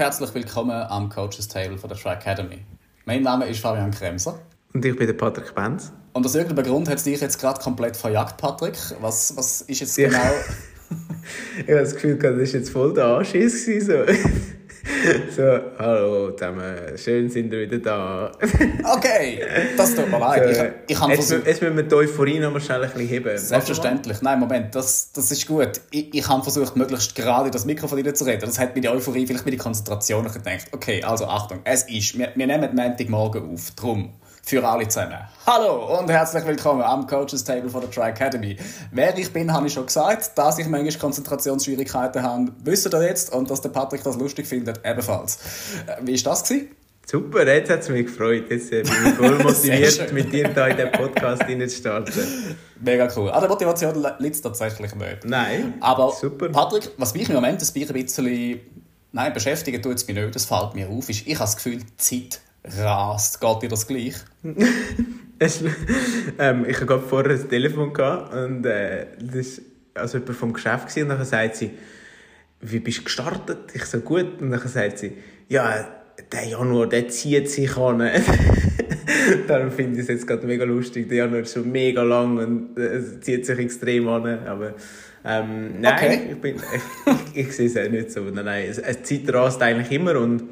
herzlich willkommen am Coaches Table von der Try Academy. Mein Name ist Fabian Kremser. Und ich bin der Patrick Benz. Und aus irgendeinem Grund hat es dich jetzt gerade komplett verjagt, Patrick. Was, was ist jetzt genau... ich habe das Gefühl, das war jetzt voll der Anschiss. So. so, hallo zusammen, schön sind wir wieder da. okay, das tut mir leid. So, ich, ich jetzt, versucht... jetzt müssen wir die Euphorie noch mal schnell ein bisschen heben. Selbstverständlich. Nein, Moment, das, das ist gut. Ich, ich habe versucht, möglichst gerade das Mikrofon zu reden. Das hat mir die Euphorie, vielleicht mit der Konzentration gedacht. Okay, also Achtung, es ist, wir, wir nehmen Montagmorgen auf, drum für alle zusammen. Hallo und herzlich willkommen am Coaches Table von der Try Academy. Wer ich bin, habe ich schon gesagt. Dass ich manchmal Konzentrationsschwierigkeiten habe, wisst ihr jetzt. Und dass der Patrick das lustig findet, ebenfalls. Äh, wie war das? Gewesen? Super, jetzt hat es mich gefreut. Jetzt bin ich voll motiviert, mit dir hier in den Podcast zu starten. Mega cool. An der Motivation liegt es tatsächlich nicht. Nein, Aber super. Patrick, was mich im Moment ein bisschen nein, beschäftigen tut es mich nicht, das fällt mir auf, ist, ich habe das Gefühl, die Zeit rast. Geht dir das gleich? es, ähm, ich hatte gerade vorher ein Telefon gehabt und äh, das war also jemand vom Geschäft gewesen, und dann sagt sie, wie bist du gestartet? Ich so, gut. Und dann sagt sie, ja, der Januar, der zieht sich an. Darum finde ich es jetzt gerade mega lustig. Der Januar ist schon mega lang und äh, es zieht sich extrem an. Aber ähm, nein, okay. ich, bin, ich, ich, ich, sehe es auch nicht so. Nein, nein, es, es zieht rast eigentlich immer und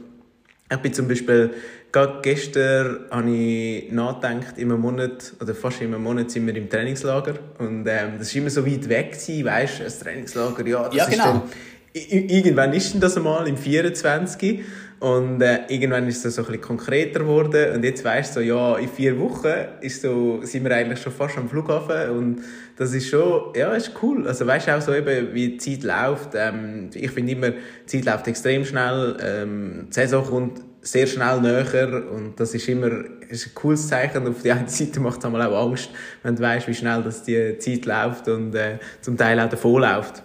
ich bin zum Beispiel Gerade gestern habe ich nachgedacht, im Monat, oder fast im Monat sind wir im Trainingslager. Und ähm, das war immer so weit weg, gewesen, weißt du, das Trainingslager, ja, das ja, genau. Dann, irgendwann ist denn das einmal, im 24. Und äh, irgendwann ist es so ein bisschen konkreter geworden. Und jetzt weißt du, so, ja, in vier Wochen ist so, sind wir eigentlich schon fast am Flughafen. Und das ist schon, ja, ist cool. Also weißt du auch so eben, wie die Zeit läuft. Ähm, ich finde immer, die Zeit läuft extrem schnell. Ähm, die Saison kommt sehr schnell näher und das ist immer ist ein cooles Zeichen. Auf der einen Seite macht es auch Angst, wenn du weißt, wie schnell das die Zeit läuft und äh, zum Teil auch davon läuft.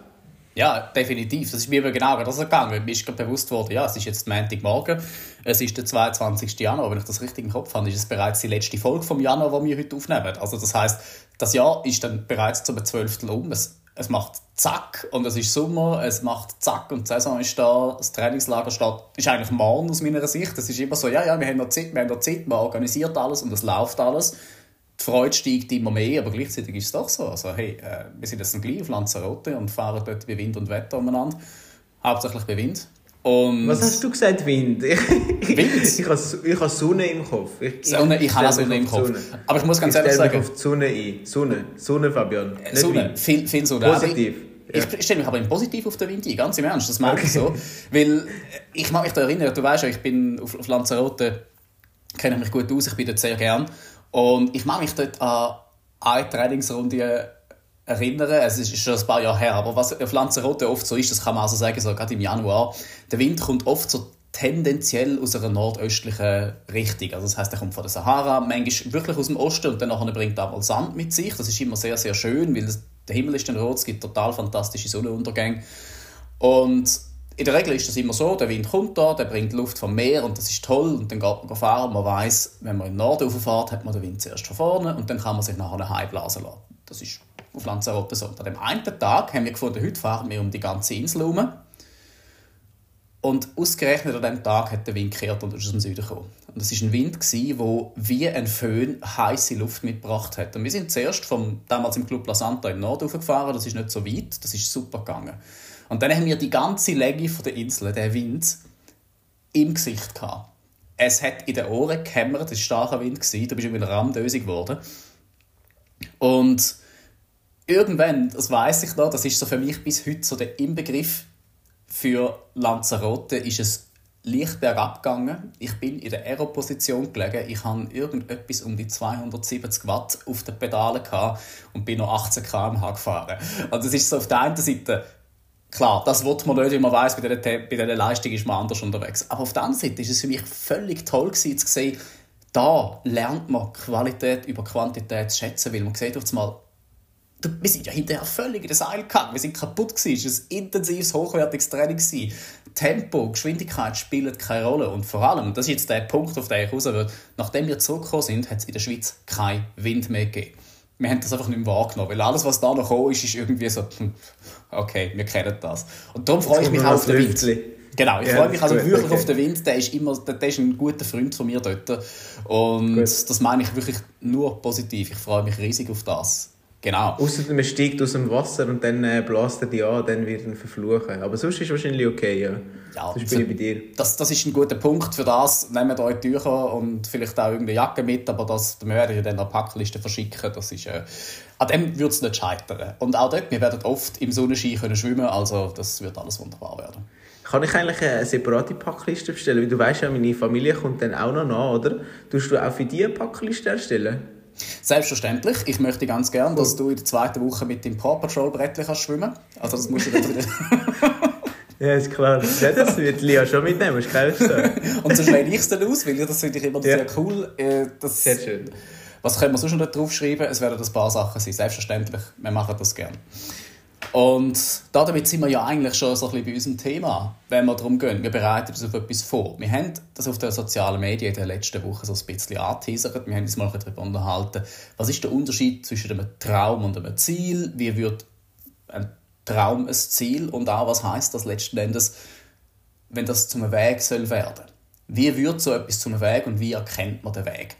Ja, definitiv. Das ist mir genau das gegangen. Mir ist bewusst worden, ja, es ist jetzt Montagmorgen, es ist der 22. Januar, wenn ich das richtig im Kopf habe, ist es bereits die letzte Folge vom Januar, die wir heute aufnehmen. Also das heißt, das Jahr ist dann bereits zum 12. um. Es es macht zack und es ist Sommer, es macht zack und die Saison ist da, das Trainingslager steht, ist eigentlich morgen aus meiner Sicht. Es ist immer so, ja, ja, wir haben noch Zeit, wir haben noch Zeit, man organisiert alles und es läuft alles. Die Freude steigt immer mehr, aber gleichzeitig ist es doch so. Also, hey, äh, wir sind jetzt gleich auf Lanzarote und fahren dort bei Wind und Wetter umeinander. Hauptsächlich bei Wind. Und Was hast du gesagt, Wind? Wind? ich habe ich ha Sonne im Kopf. Ich, Sonne, ich, ich habe Sonne im Kopf. Sonne. Aber ich muss ganz ich ehrlich sagen... Ich auf die Sonne ein. Sonne. Sonne, Fabian. Nicht Sonne. Viel, viel Sonne. Positiv. Ich, ich stelle mich aber positiv auf den Wind ein, ganz im Ernst, das merke ich so. Weil ich mag mich da erinnern, du weißt ja, ich bin auf, auf Lanzarote, kenne mich gut aus, ich bin dort sehr gern. Und ich mag mich dort an eine Trainingsrunde erinnern. Es ist schon ein paar Jahre her, aber was auf Lanzarote oft so ist, das kann man also sagen, so gerade im Januar, der Wind kommt oft so tendenziell aus einer nordöstlichen Richtung. Also das heißt, er kommt von der Sahara, manchmal wirklich aus dem Osten und dann bringt er mal Sand mit sich. Das ist immer sehr, sehr schön, weil der Himmel ist dann rot, es gibt total fantastische Sonnenuntergänge. Und in der Regel ist das immer so, der Wind kommt da, der bringt Luft vom Meer und das ist toll und dann geht man fahren. Man weiß, wenn man im Norden rauffährt, hat man den Wind zuerst von vorne und dann kann man sich nachher heimeblasen lassen. Das ist auf Lanzarote so. An dem einen Tag haben wir gefunden, heute fahren wir um die ganze Insel herum. Und ausgerechnet an diesem Tag hat der Wind gekehrt und ist aus dem Süden gekommen. Und es war ein Wind, der wie ein Föhn heiße Luft mitgebracht hat. Und wir sind zuerst vom, damals im Club La Santa im Norden gefahren, das ist nicht so weit, das ist super gegangen. Und dann haben wir die ganze Länge der Insel, der Wind, im Gesicht gehabt. Es hat in den Ohren gehämmert, es war starker Wind, da bist du wieder ramdösig geworden. Und irgendwann, das weiß ich noch, das ist so für mich bis heute so der Inbegriff für Lanzarote, ist es leicht bergab gegangen. Ich bin in der Aero-Position gelegen. Ich hatte irgendetwas um die 270 Watt auf den Pedalen und bin noch 18 km/h gefahren. Also das ist so auf der einen Seite Klar, das wird man nicht, wenn man weiß, bei dieser, bei dieser Leistung ist man anders unterwegs. Aber auf der anderen Seite ist es für mich völlig toll gewesen, zu sehen, da lernt man Qualität über Quantität zu schätzen, weil man sieht auf einmal, wir sind ja hinterher völlig in den Seil gegangen. Wir sind kaputt gewesen. Es war ein intensives, hochwertiges Training. Tempo, Geschwindigkeit spielen keine Rolle. Und vor allem, das ist jetzt der Punkt, auf den ich raus will, nachdem wir zurückgekommen sind, hat es in der Schweiz keinen Wind mehr gegeben. Wir haben das einfach nicht mehr wahrgenommen, weil alles, was da noch gekommen ist, ist irgendwie so, hm, okay, wir kennen das. Und darum freue ich mich auch auf den Wind. Genau, ich ja, freue mich also gut, wirklich okay. auf den Wind. Der ist, immer, der, der ist ein guter Freund von mir dort. Und gut. das meine ich wirklich nur positiv. Ich freue mich riesig auf das. Genau. Außer man steigt aus dem Wasser und dann äh, bläst er dich an, dann wird er verfluchen. Aber sonst ist es wahrscheinlich okay, ja. Ja, das, bin ich bei dir. Das, das ist ein guter Punkt für das. Nehmt euch Tücher und vielleicht auch irgendeine Jacke mit, aber das wir werden ja dann eine Packliste verschicken. Das ist, äh, an dem wird es nicht scheitern. Und auch dort, wir werden oft im Sonnenschein können schwimmen, also das wird alles wunderbar werden. Kann ich eigentlich eine separate Packliste bestellen? Weil du weißt ja, meine Familie kommt dann auch noch nach, oder? Tust du auch für die eine Packliste erstellen? Selbstverständlich. Ich möchte ganz gerne, dass du in der zweiten Woche mit dem Paw Patrol Brettchen kannst schwimmen. Also das musst du dann Ja, ist klar. Ja, das wird Lia schon mitnehmen, ist kein Und so schreibe ich es dann aus, weil das finde ich immer ja. sehr cool. Äh, das, sehr schön. Was können wir sonst noch drauf schreiben? Es werden ein paar Sachen sein. Selbstverständlich, wir machen das gerne. Und damit sind wir ja eigentlich schon so ein bisschen bei unserem Thema, wenn wir darum gehen. Wir bereiten uns auf etwas vor. Wir haben das auf den sozialen Medien in den letzten Wochen so ein bisschen angeteasert. Wir haben uns mal darüber unterhalten, was ist der Unterschied zwischen einem Traum und einem Ziel? Wie wird ein Traum ein Ziel? Und auch, was heißt das letzten Endes, wenn das zum Weg soll werden? Wie wird so etwas zum Weg und wie erkennt man den Weg?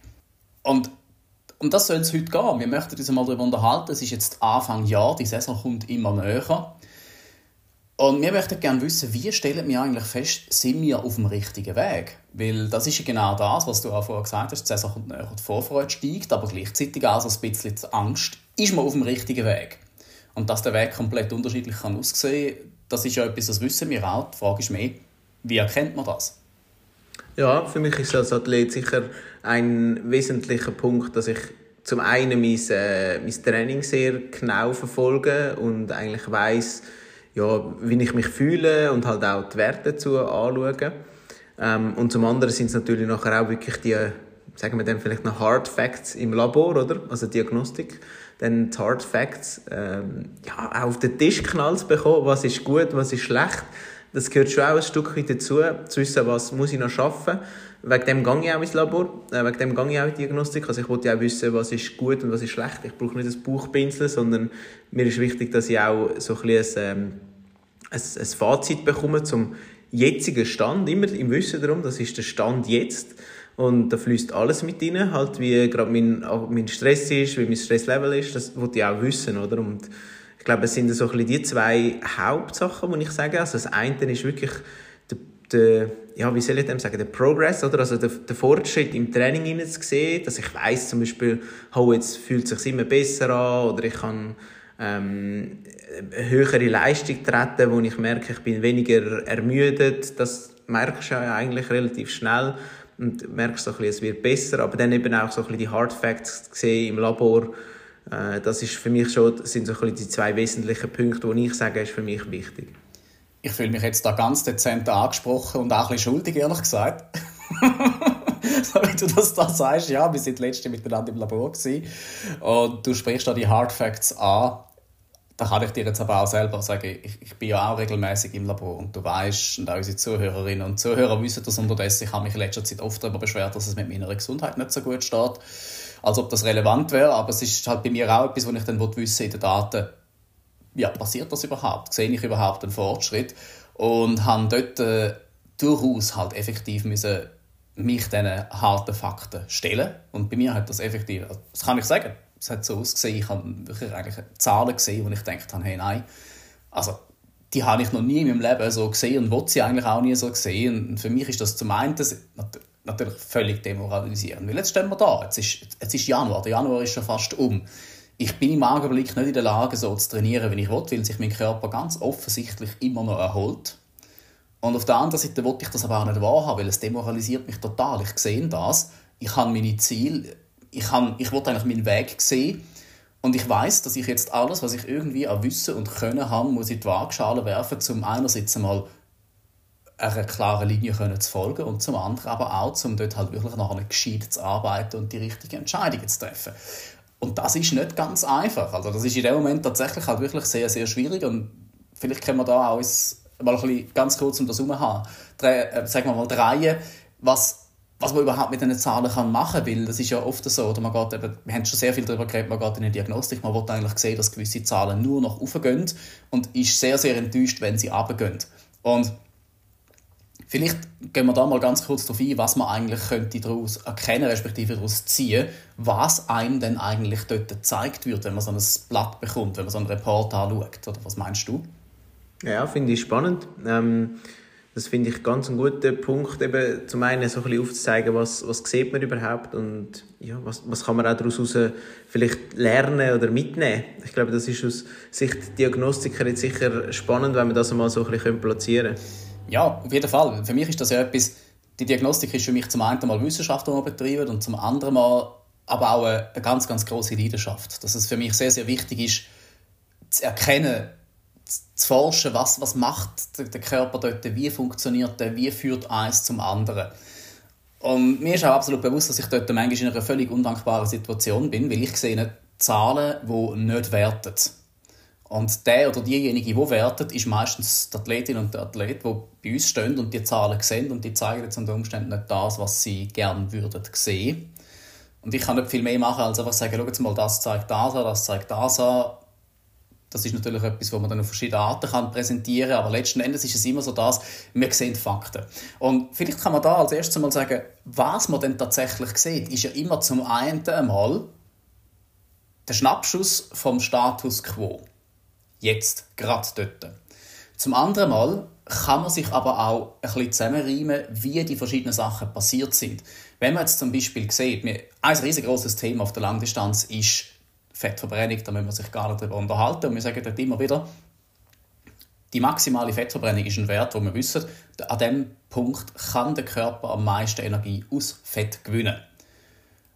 Und um das soll es heute gehen. Wir möchten uns mal darüber unterhalten. Es ist jetzt Anfang Jahr, die Saison kommt immer näher. Und wir möchten gerne wissen, wie stellen wir eigentlich fest, sind wir auf dem richtigen Weg? Weil das ist ja genau das, was du auch vorher gesagt hast, die Saison kommt näher, die Vorfreude steigt, aber gleichzeitig auch so ein bisschen die Angst, ist man auf dem richtigen Weg? Und dass der Weg komplett unterschiedlich kann aussehen kann, das ist ja etwas, das wissen wir auch. Die Frage ist mehr, wie erkennt man das? Ja, für mich ist als Athlet sicher ein wesentlicher Punkt, dass ich zum einen mein, äh, mein Training sehr genau verfolge und eigentlich weiß, ja, wie ich mich fühle und halt auch die Werte dazu anschaue. Ähm, und zum anderen sind es natürlich nachher auch wirklich die, sagen wir dann vielleicht noch Hard Facts im Labor, oder? Also Diagnostik. Dann die Hard Facts, ähm, ja, auf den Tisch knallt bekommen, was ist gut, was ist schlecht das gehört schon auch ein Stück weit dazu, zu wissen, was muss ich noch schaffen. Wegen dem gehe ich auch ins Labor, äh, wegen dem gehe ich auch in die Diagnostik. Also ich wollte ja auch wissen, was ist gut und was ist schlecht. Ich brauche nicht ein Buchpinsel, sondern mir ist wichtig, dass ich auch so ein, bisschen ein, ähm, ein, ein Fazit bekomme zum jetzigen Stand, immer im Wissen darum, das ist der Stand jetzt. Und da fließt alles mit rein, halt wie gerade mein, mein Stress ist, wie mein Stresslevel ist, das wollte ich auch wissen, oder? Und ich glaube, es sind so ein die zwei Hauptsachen, die ich sage. Also das eine ist wirklich der, ja, wie soll ich dem sagen, der Progress, oder? Also der, der Fortschritt im Training zu sehen, dass ich weiß zum Beispiel, oh, jetzt fühlt es sich immer besser an, oder ich kann ähm, höhere Leistung treten, wo ich merke, ich bin weniger ermüdet. Das merkst du ja eigentlich relativ schnell und merkst so ein bisschen, es wird besser, aber dann eben auch so ein bisschen die Hard Facts gesehen im Labor, äh, das ist für mich schon, sind so die zwei wesentlichen Punkte, die ich sage, ist für mich wichtig. Ich fühle mich jetzt da ganz dezent angesprochen und auch ein bisschen schuldig, ehrlich gesagt. Wenn du das da sagst, ja, wir sind letzte miteinander im Labor gewesen, und du sprichst da die Hard Facts an, da kann ich dir jetzt aber auch selber sagen, ich, ich bin ja auch regelmäßig im Labor und du weißt, und auch unsere Zuhörerinnen und Zuhörer wissen das unterdessen, ich habe mich in letzter Zeit oft darüber beschwert, dass es mit meiner Gesundheit nicht so gut steht als ob das relevant wäre, aber es ist halt bei mir auch etwas, was ich dann wissen in den Daten, ja, passiert das überhaupt? Sehe ich überhaupt einen Fortschritt? Und habe dort äh, durchaus halt effektiv müssen mich diesen harten Fakten stellen. Und bei mir hat das effektiv, das kann ich sagen, es hat so ausgesehen, ich habe wirklich eigentlich Zahlen gesehen, wo ich gedacht habe, hey, nein, also die habe ich noch nie in meinem Leben so gesehen und wollte sie eigentlich auch nie so sehen. Und für mich ist das zum einen, das, natürlich völlig demoralisierend. Weil jetzt stehen wir da, jetzt ist, jetzt ist Januar, der Januar ist schon fast um. Ich bin im Augenblick nicht in der Lage, so zu trainieren, wie ich will, weil sich mein Körper ganz offensichtlich immer noch erholt. Und auf der anderen Seite wollte ich das aber auch nicht wahrhaben, weil es demoralisiert mich total. Ich sehe das, ich habe meine Ziele, ich, habe, ich wollte eigentlich meinen Weg sehen und ich weiß, dass ich jetzt alles, was ich irgendwie an Wissen und Können habe, muss in die Waagschale werfen, um einerseits einmal einer klaren Linie können zu folgen und zum anderen aber auch, um dort halt wirklich nachher gescheit zu arbeiten und die richtigen Entscheidungen zu treffen. Und das ist nicht ganz einfach. Also das ist in dem Moment tatsächlich halt wirklich sehr, sehr schwierig. Und vielleicht können wir da auch mal ein bisschen ganz kurz um das herum haben, äh, sagen wir mal drehen, was was man überhaupt mit diesen Zahlen kann machen kann, weil das ist ja oft so, oder? Man geht eben, wir haben schon sehr viel darüber geredet, man geht in eine Diagnostik, man will eigentlich sehen, dass gewisse Zahlen nur noch aufgehen. Und ist sehr, sehr enttäuscht, wenn sie runtergehen. Und Vielleicht gehen wir da mal ganz kurz darauf ein, was man eigentlich könnte daraus erkennen, respektive daraus ziehen, was einem denn eigentlich dort gezeigt wird, wenn man so ein Blatt bekommt, wenn man so einen Report anschaut. Oder was meinst du? Ja, finde ich spannend. Ähm, das finde ich ganz einen guten Punkt, eben zum einen so ein bisschen aufzuzeigen, was, was sieht man überhaupt und ja, was, was kann man auch daraus vielleicht lernen oder mitnehmen. Ich glaube, das ist aus Sicht Diagnostiker jetzt sicher spannend, wenn man das mal so ein bisschen platzieren können. Ja, auf jeden Fall. Für mich ist das ja etwas, die Diagnostik ist für mich zum einen mal Wissenschaft, die man betreibt und zum anderen mal aber auch eine, eine ganz, ganz große Leidenschaft. Dass es für mich sehr, sehr wichtig ist, zu erkennen, zu forschen, was, was macht der Körper dort, wie funktioniert der, wie führt eins zum anderen. Und mir ist auch absolut bewusst, dass ich dort manchmal in einer völlig undankbaren Situation bin, weil ich sehe Zahlen, die nicht werten. Und der oder diejenige, die wertet, ist meistens die Athletin und der Athlet, die bei uns stehen und die Zahlen sehen und die zeigen jetzt unter Umständen nicht das, was sie gerne würden sehen. Und ich kann nicht viel mehr machen, als einfach sagen, schau jetzt mal, das zeigt das an, das zeigt das an. Das ist natürlich etwas, was man dann auf verschiedene Arten kann präsentieren kann, aber letzten Endes ist es immer so das, wir sehen Fakten. Und vielleicht kann man da als erstes mal sagen, was man denn tatsächlich sieht, ist ja immer zum einen einmal der Schnappschuss vom Status quo. Jetzt, gerade dort. Zum anderen Mal kann man sich aber auch ein bisschen zusammenreimen, wie die verschiedenen Sachen passiert sind. Wenn man jetzt zum Beispiel sieht, ein riesengroßes Thema auf der Langdistanz ist Fettverbrennung, da müssen wir sich gar nicht darüber unterhalten. Und wir sagen dort immer wieder, die maximale Fettverbrennung ist ein Wert, wo wir wissen, an diesem Punkt kann der Körper am meisten Energie aus Fett gewinnen.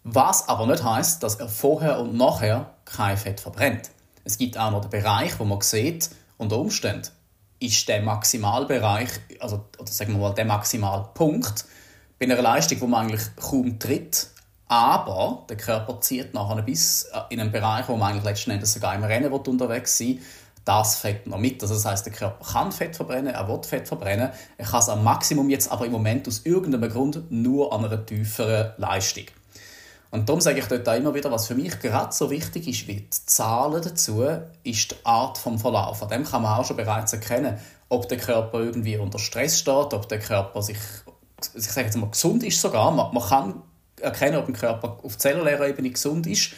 Was aber nicht heißt, dass er vorher und nachher kein Fett verbrennt. Es gibt auch noch den Bereich, wo man sieht, unter Umständen ist der Maximalbereich, also oder sagen wir mal der Maximalpunkt, bei einer Leistung, wo man eigentlich kaum tritt, aber der Körper zieht nachher bis äh, in einen Bereich, wo man eigentlich letzten Endes sogar im Rennen unterwegs sein das Fett noch mit. Also das heißt, der Körper kann Fett verbrennen, er will Fett verbrennen, er kann es am Maximum jetzt aber im Moment aus irgendeinem Grund nur an einer tieferen Leistung. Und darum sage ich dort auch immer wieder, was für mich gerade so wichtig ist wie die Zahlen dazu, ist die Art des Verlauf. An dem kann man auch schon bereits erkennen, ob der Körper irgendwie unter Stress steht, ob der Körper sich, ich sage jetzt mal, gesund ist sogar. Man, man kann erkennen, ob der Körper auf zellulärer Ebene gesund ist.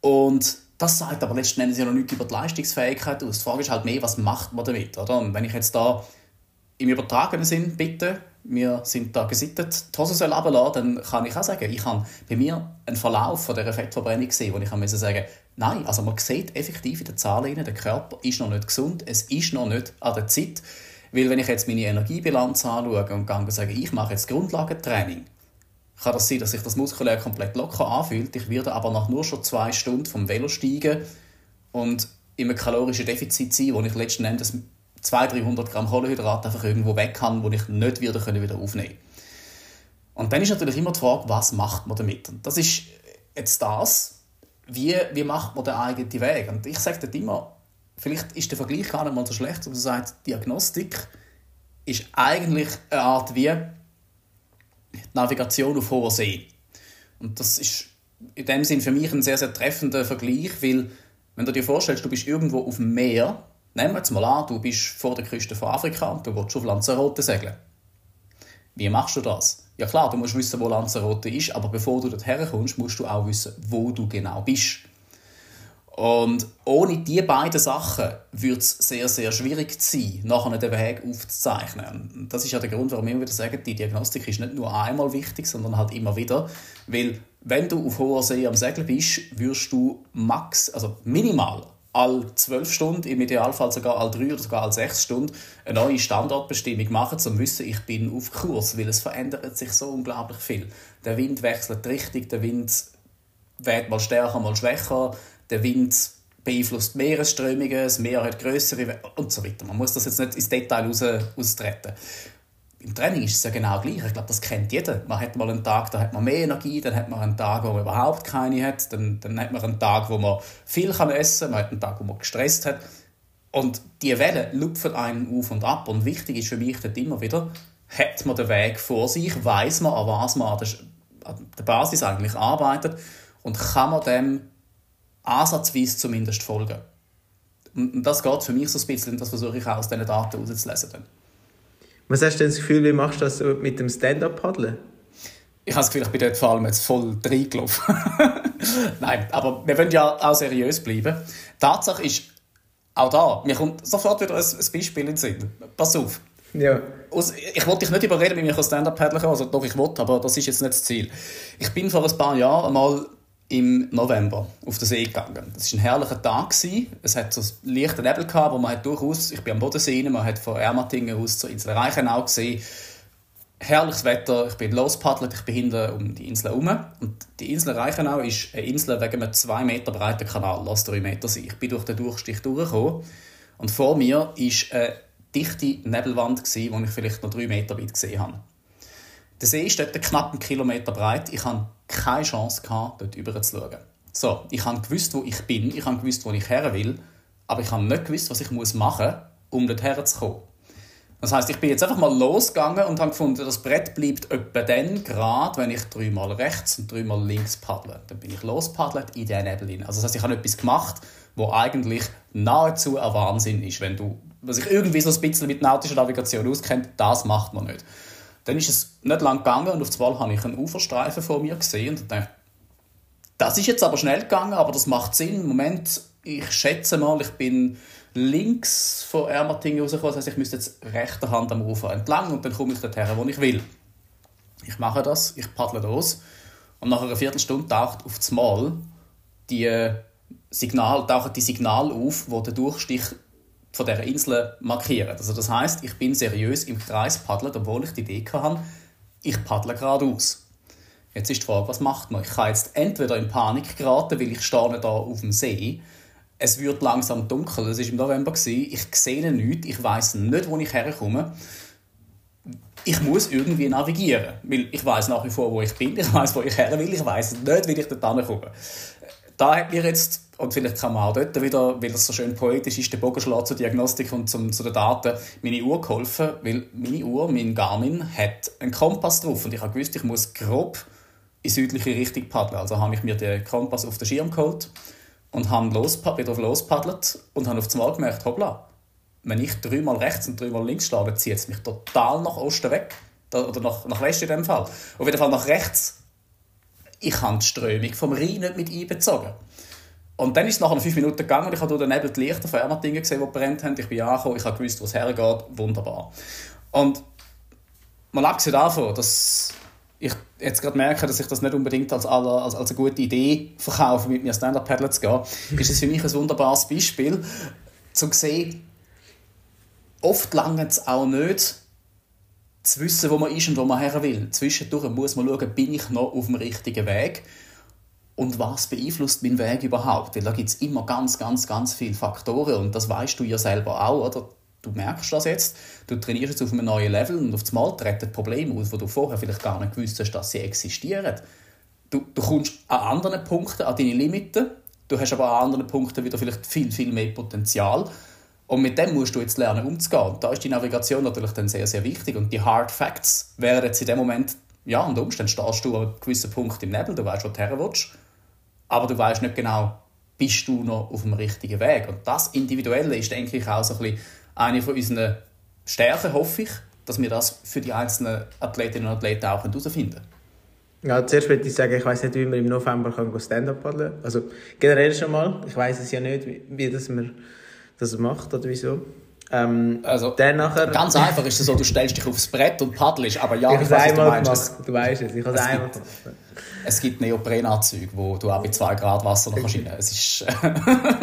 Und das sagt aber letzten Endes ja noch nichts über die Leistungsfähigkeit aus. Die Frage ist halt mehr, was macht man damit? Oder? Und wenn ich jetzt da im übertragenen Sinn bitte, wir sind da gesittet, die Hose soll runterlassen, dann kann ich auch sagen, ich habe bei mir einen Verlauf von dieser Fettverbrennung gesehen, wo ich sagen sagen nein, also man sieht effektiv in den Zahlen, der Körper ist noch nicht gesund, es ist noch nicht an der Zeit, weil wenn ich jetzt meine Energiebilanz anschaue und gehe sage, ich mache jetzt Grundlagentraining, kann das sein, dass sich das muskulär komplett locker anfühlt, ich werde aber nach nur schon zwei Stunden vom Velo steigen und in einem kalorischen Defizit sein, wo ich letzten Endes 200, 300 Gramm Kohlenhydrate einfach irgendwo weg kann, wo ich nicht wieder, wieder aufnehmen kann. Und dann ist natürlich immer die Frage, was macht man damit? Und das ist jetzt das, wie, wie macht man den eigenen Weg? Und ich sage dort immer, vielleicht ist der Vergleich gar nicht mal so schlecht, aber du sagst, Diagnostik ist eigentlich eine Art wie Navigation auf hoher See. Und das ist in dem Sinn für mich ein sehr, sehr treffender Vergleich, weil wenn du dir vorstellst, du bist irgendwo auf dem Meer Nehmen wir jetzt mal an, du bist vor der Küste von Afrika und du willst auf Lanzarote segeln. Wie machst du das? Ja klar, du musst wissen, wo Lanzarote ist, aber bevor du dort herkommst, musst du auch wissen, wo du genau bist. Und ohne diese beiden Sachen würde es sehr, sehr schwierig sein, nachher den Weg aufzuzeichnen. Das ist ja der Grund, warum wir wieder sagen, die Diagnostik ist nicht nur einmal wichtig, sondern halt immer wieder. Weil, wenn du auf hoher See am Segeln bist, wirst du max, also minimal alle zwölf Stunden, im Idealfall sogar alle drei oder sogar alle sechs Stunden, eine neue Standortbestimmung machen, um zu wissen, ich bin auf Kurs, weil es verändert sich so unglaublich viel. Der Wind wechselt die Richtung, der Wind wird mal stärker, mal schwächer, der Wind beeinflusst Meeresströmungen, das Meer hat größere und so weiter. Man muss das jetzt nicht ins Detail raus, austreten im Training ist es ja genau gleich. Ich glaube, das kennt jeder. Man hat mal einen Tag, da hat man mehr Energie, dann hat man einen Tag, wo man überhaupt keine hat, dann, dann hat man einen Tag, wo man viel kann essen kann, man hat einen Tag, wo man gestresst hat. Und die Wellen lupfen einen auf und ab. Und wichtig ist für mich dort immer wieder, hat man den Weg vor sich, weiß man, an was man an der Basis eigentlich arbeitet und kann man dem ansatzweise zumindest folgen. Und das geht für mich so ein bisschen, das versuche ich auch aus diesen Daten herauszulesen. Was hast du denn das Gefühl, wie machst du das mit dem Stand-Up-Paddeln? Ich habe das Gefühl, ich bin dort vor allem jetzt voll reingelaufen. Nein, aber wir wollen ja auch seriös bleiben. Tatsache ist, auch da, mir kommt sofort wieder ein, Beispiel in den Sinn. Pass auf. Ja. Ich wollte dich nicht überreden, wie ich Stand-Up-Paddeln kann, also doch, ich wollte, aber das ist jetzt nicht das Ziel. Ich bin vor ein paar Jahren einmal im November auf den See gegangen. Das war ein herrlicher Tag. Es hat so einen Nebel gehabt, wo man hat durchaus, ich bin am Bodensee, man hat von Ermatingen aus zur Insel Reichenau gesehen. Herrliches Wetter, ich bin lospaddelt, ich bin hinten um die Insel herum. Und die Insel Reichenau ist eine Insel wegen einem 2 Meter breiten Kanal, lass 3 Meter sein. Ich bin durch den Durchstich durchgekommen und vor mir war eine dichte Nebelwand, die ich vielleicht noch 3 Meter weit gesehen habe. Der See ist dort knapp einen Kilometer breit. Ich hatte keine Chance, gehabt, dort rüber zu schauen. So, ich habe gewusst, wo ich bin, ich habe gewusst, wo ich her will, aber ich habe nicht gewusst, was ich machen muss, um dort herzukommen. Das heißt, ich bin jetzt einfach mal losgegangen und habe gefunden, das Brett bleibt etwa dann gerade, wenn ich dreimal rechts und dreimal links paddle. Dann bin ich lospaddelt in diesen Nebel hinein. Also das heißt, ich habe etwas gemacht, wo eigentlich nahezu ein Wahnsinn ist. Wenn du, was ich irgendwie so ein bisschen mit nautischer Navigation auskennt, das macht man nicht. Dann ist es nicht lang gegangen und auf einmal habe ich einen Uferstreifen vor mir gesehen und dachte, das ist jetzt aber schnell gegangen, aber das macht Sinn. Moment, ich schätze mal, ich bin links von Ermatingen rausgekommen, das heißt, ich müsste jetzt rechter Hand am Ufer entlang und dann komme ich dorthin, wo ich will. Ich mache das, ich paddle los und nach einer Viertelstunde taucht auf das die Signal, tauchen die Signale auf, wo der Durchstich von dieser Insel markieren. Also das heißt, ich bin seriös im Kreis paddelt, obwohl ich die Idee hatte, ich paddle geradeaus. Jetzt ist die Frage, was macht man? Ich kann jetzt entweder in Panik geraten, weil ich stehe da auf dem See. Es wird langsam dunkel. Es war im November. Ich sehe nichts. Ich weiß nicht, wo ich herkomme. Ich muss irgendwie navigieren, weil ich weiß nach wie vor, wo ich bin. Ich weiß, wo ich her will. Ich weiß nicht, wie ich dort komme. Da hat mir jetzt und vielleicht kann man auch dort wieder, weil es so schön poetisch ist, den Bogen schlagen zur Diagnostik und zum, zu den Daten, meine Uhr geholfen, weil meine Uhr, mein Garmin, hat einen Kompass drauf und ich habe gewusst, ich muss grob in südliche Richtung paddeln. Also habe ich mir den Kompass auf den Schirm geholt und habe wieder lospaddelt und habe auf einmal gemerkt, hoppla, wenn ich dreimal rechts und dreimal links schlage, zieht es mich total nach Osten weg. Oder nach, nach Westen in dem Fall. Auf jeden Fall nach rechts. Ich habe die Strömung vom Rhein nicht mit einbezogen. Und dann ist es nach fünf Minuten gegangen und ich habe durch den Nebel die Lichter von Ermatingen gesehen, die brennt haben. Ich bin angekommen, ich habe gewusst, wo es hergeht. Wunderbar. Und mal abgesehen davon, dass ich jetzt gerade merke, dass ich das nicht unbedingt als, als, als eine gute Idee verkaufe, mit mir Stand-Up-Paddle zu gehen, ist es für mich ein wunderbares Beispiel, zu sehen, oft lange es auch nicht, zu wissen, wo man ist und wo man her will. Zwischendurch muss man schauen, bin ich noch auf dem richtigen Weg und was beeinflusst meinen Weg überhaupt? Weil da gibt es immer ganz, ganz, ganz viele Faktoren und das weißt du ja selber auch, oder? Du merkst das jetzt, du trainierst jetzt auf einem neuen Level und auf einmal treten Probleme aus, wo du vorher vielleicht gar nicht gewusst hast, dass sie existieren. Du, du kommst an anderen Punkten an deine Limiten, du hast aber an anderen Punkten wieder vielleicht viel, viel mehr Potenzial und mit dem musst du jetzt lernen umzugehen. Und da ist die Navigation natürlich dann sehr, sehr wichtig und die Hard Facts wären jetzt in dem Moment, ja, unter Umständen stehst du an einem gewissen Punkt im Nebel, du weißt, wo du her willst aber du weißt nicht genau, bist du noch auf dem richtigen Weg. Und das Individuelle ist, denke ich, auch so ein bisschen eine von unseren Stärken, hoffe ich, dass wir das für die einzelnen Athletinnen und Athleten auch herausfinden können. Ja, zuerst würde ich sagen, ich weiß nicht, wie man im November Stand-up paddeln kann. Also generell schon mal. Ich weiß es ja nicht, wie, wie das man das macht oder wieso. Ähm, also, dann nachher, ganz einfach ist es so, du stellst dich aufs Brett und paddelst, aber ja, ich, ich weiß, was du meinst. Du weißt es, ich habe es einmal gemacht. Es gibt Neoprenanzüge, wo du auch bei 2 Grad Wasser noch kannst es ist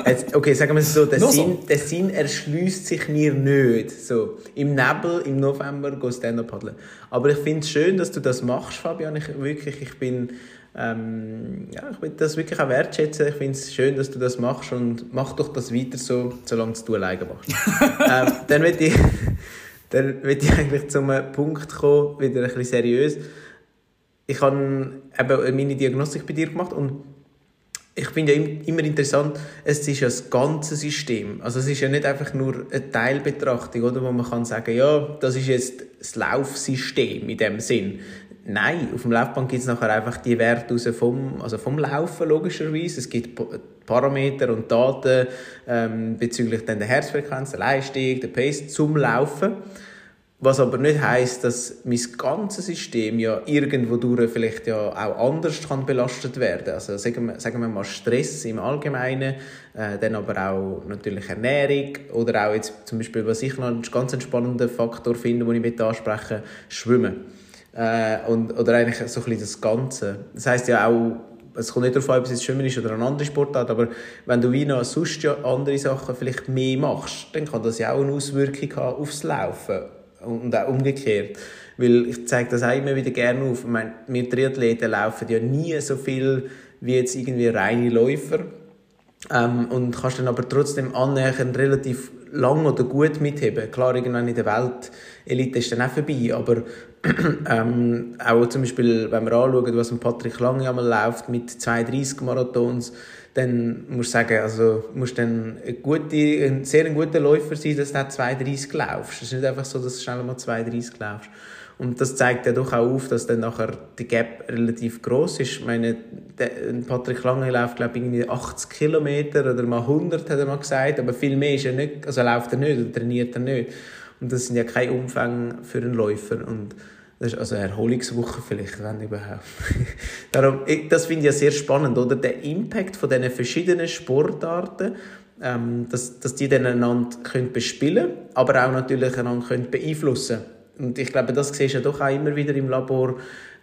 Jetzt, Okay, sagen wir es so, der, Sinn, so. der Sinn erschließt sich mir nicht. So, Im Nebel im November go Stand-up paddeln. Aber ich finde es schön, dass du das machst, Fabian. Ich, wirklich, ich bin... Ähm, ja, ich will das wirklich auch wertschätzen. Ich finde es schön, dass du das machst und mach doch das weiter so, solange du alleine machst. ähm, dann will ich, dann ich eigentlich zum Punkt kommen, wieder ein bisschen seriös ich habe eben meine Diagnostik bei dir gemacht und ich finde ja immer interessant, es ist ja das ganze System. Also es ist ja nicht einfach nur eine Teilbetrachtung, oder, wo man kann sagen, ja, das ist jetzt das Laufsystem in dem Sinn. Nein, auf dem Laufband gibt es nachher einfach die Werte vom, also vom Laufen logischerweise. Es gibt Parameter und Daten ähm, bezüglich der Herzfrequenz, der Leistung, der Pace zum Laufen. Was aber nicht heißt, dass mein ganzes System ja irgendwo durch vielleicht ja auch anders kann belastet werden. Also sagen wir, sagen wir mal Stress im Allgemeinen, äh, dann aber auch natürlich Ernährung oder auch jetzt zum Beispiel, was ich noch einen ganz spannenden Faktor finde, den ich mit anspreche, Schwimmen. Äh, und, oder eigentlich so ein bisschen das Ganze. Das heißt ja auch, es kommt nicht darauf an, ob es jetzt Schwimmen ist oder eine andere Sportart, aber wenn du wie noch sonst ja andere Sachen vielleicht mehr machst, dann kann das ja auch eine Auswirkung haben aufs Laufen und auch umgekehrt. Weil ich zeige das auch immer wieder gerne auf. Ich meine, wir Triathleten laufen ja nie so viel wie jetzt irgendwie reine Läufer. Ähm, und kannst dann aber trotzdem annähernd relativ lang oder gut mitheben. Klar, irgendwann in der Welt Elite ist dann auch vorbei, aber ähm, auch zum Beispiel, wenn wir anschauen, was Patrick Lange einmal läuft mit 32 Marathons, dann musst du sagen, also musst dann ein, ein sehr guter Läufer sein, dass du 32 laufst. Es ist nicht einfach so, dass du schnell mal 32 laufst. Und das zeigt ja doch auch auf, dass dann nachher die Gap relativ groß ist. Ich meine, Patrick Lange läuft, glaube ich, irgendwie 80 Kilometer oder mal 100, hat er mal gesagt. Aber viel mehr ist er nicht, also läuft er nicht oder trainiert er nicht. Und das sind ja keine Umfänge für einen Läufer. Und das ist also eine Erholungswoche vielleicht, wenn überhaupt. Darum, das finde ich ja sehr spannend, oder? Der Impact von diesen verschiedenen Sportarten, ähm, dass, dass die dann einander können bespielen aber auch natürlich einander können beeinflussen Und ich glaube, das siehst du ja doch auch immer wieder im Labor,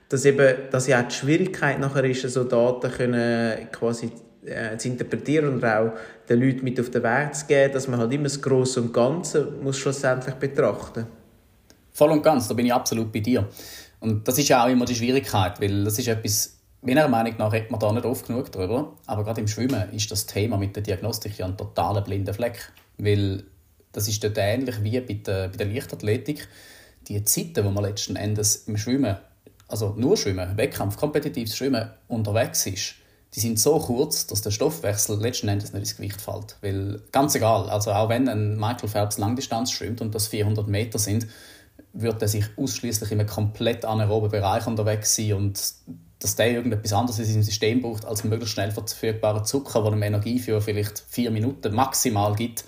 dass eben, dass ja auch die Schwierigkeit nachher ist, so Daten können quasi äh, zu interpretieren und auch den Leuten mit auf den Weg zu geben, dass man halt immer das Grosse und Ganze muss schlussendlich betrachten Voll und ganz, da bin ich absolut bei dir. Und das ist ja auch immer die Schwierigkeit, weil das ist etwas, meiner Meinung nach redet man da nicht oft genug drüber, aber gerade im Schwimmen ist das Thema mit der Diagnostik ja ein totaler blinder Fleck, weil das ist dort ähnlich wie bei der, bei der Leichtathletik. Die Zeiten, die man letzten Endes im Schwimmen, also nur Schwimmen, Wettkampf, kompetitives Schwimmen unterwegs ist, die sind so kurz, dass der Stoffwechsel letzten Endes nicht ins Gewicht fällt. Weil, ganz egal, also auch wenn ein Michael Phelps Langdistanz schwimmt und das 400 Meter sind, wird er sich ausschließlich in einem komplett anaeroben Bereich unterwegs sein und dass der irgendetwas anderes in seinem System braucht als möglichst schnell verfügbaren Zucker, der ihm Energie für vielleicht vier Minuten maximal gibt,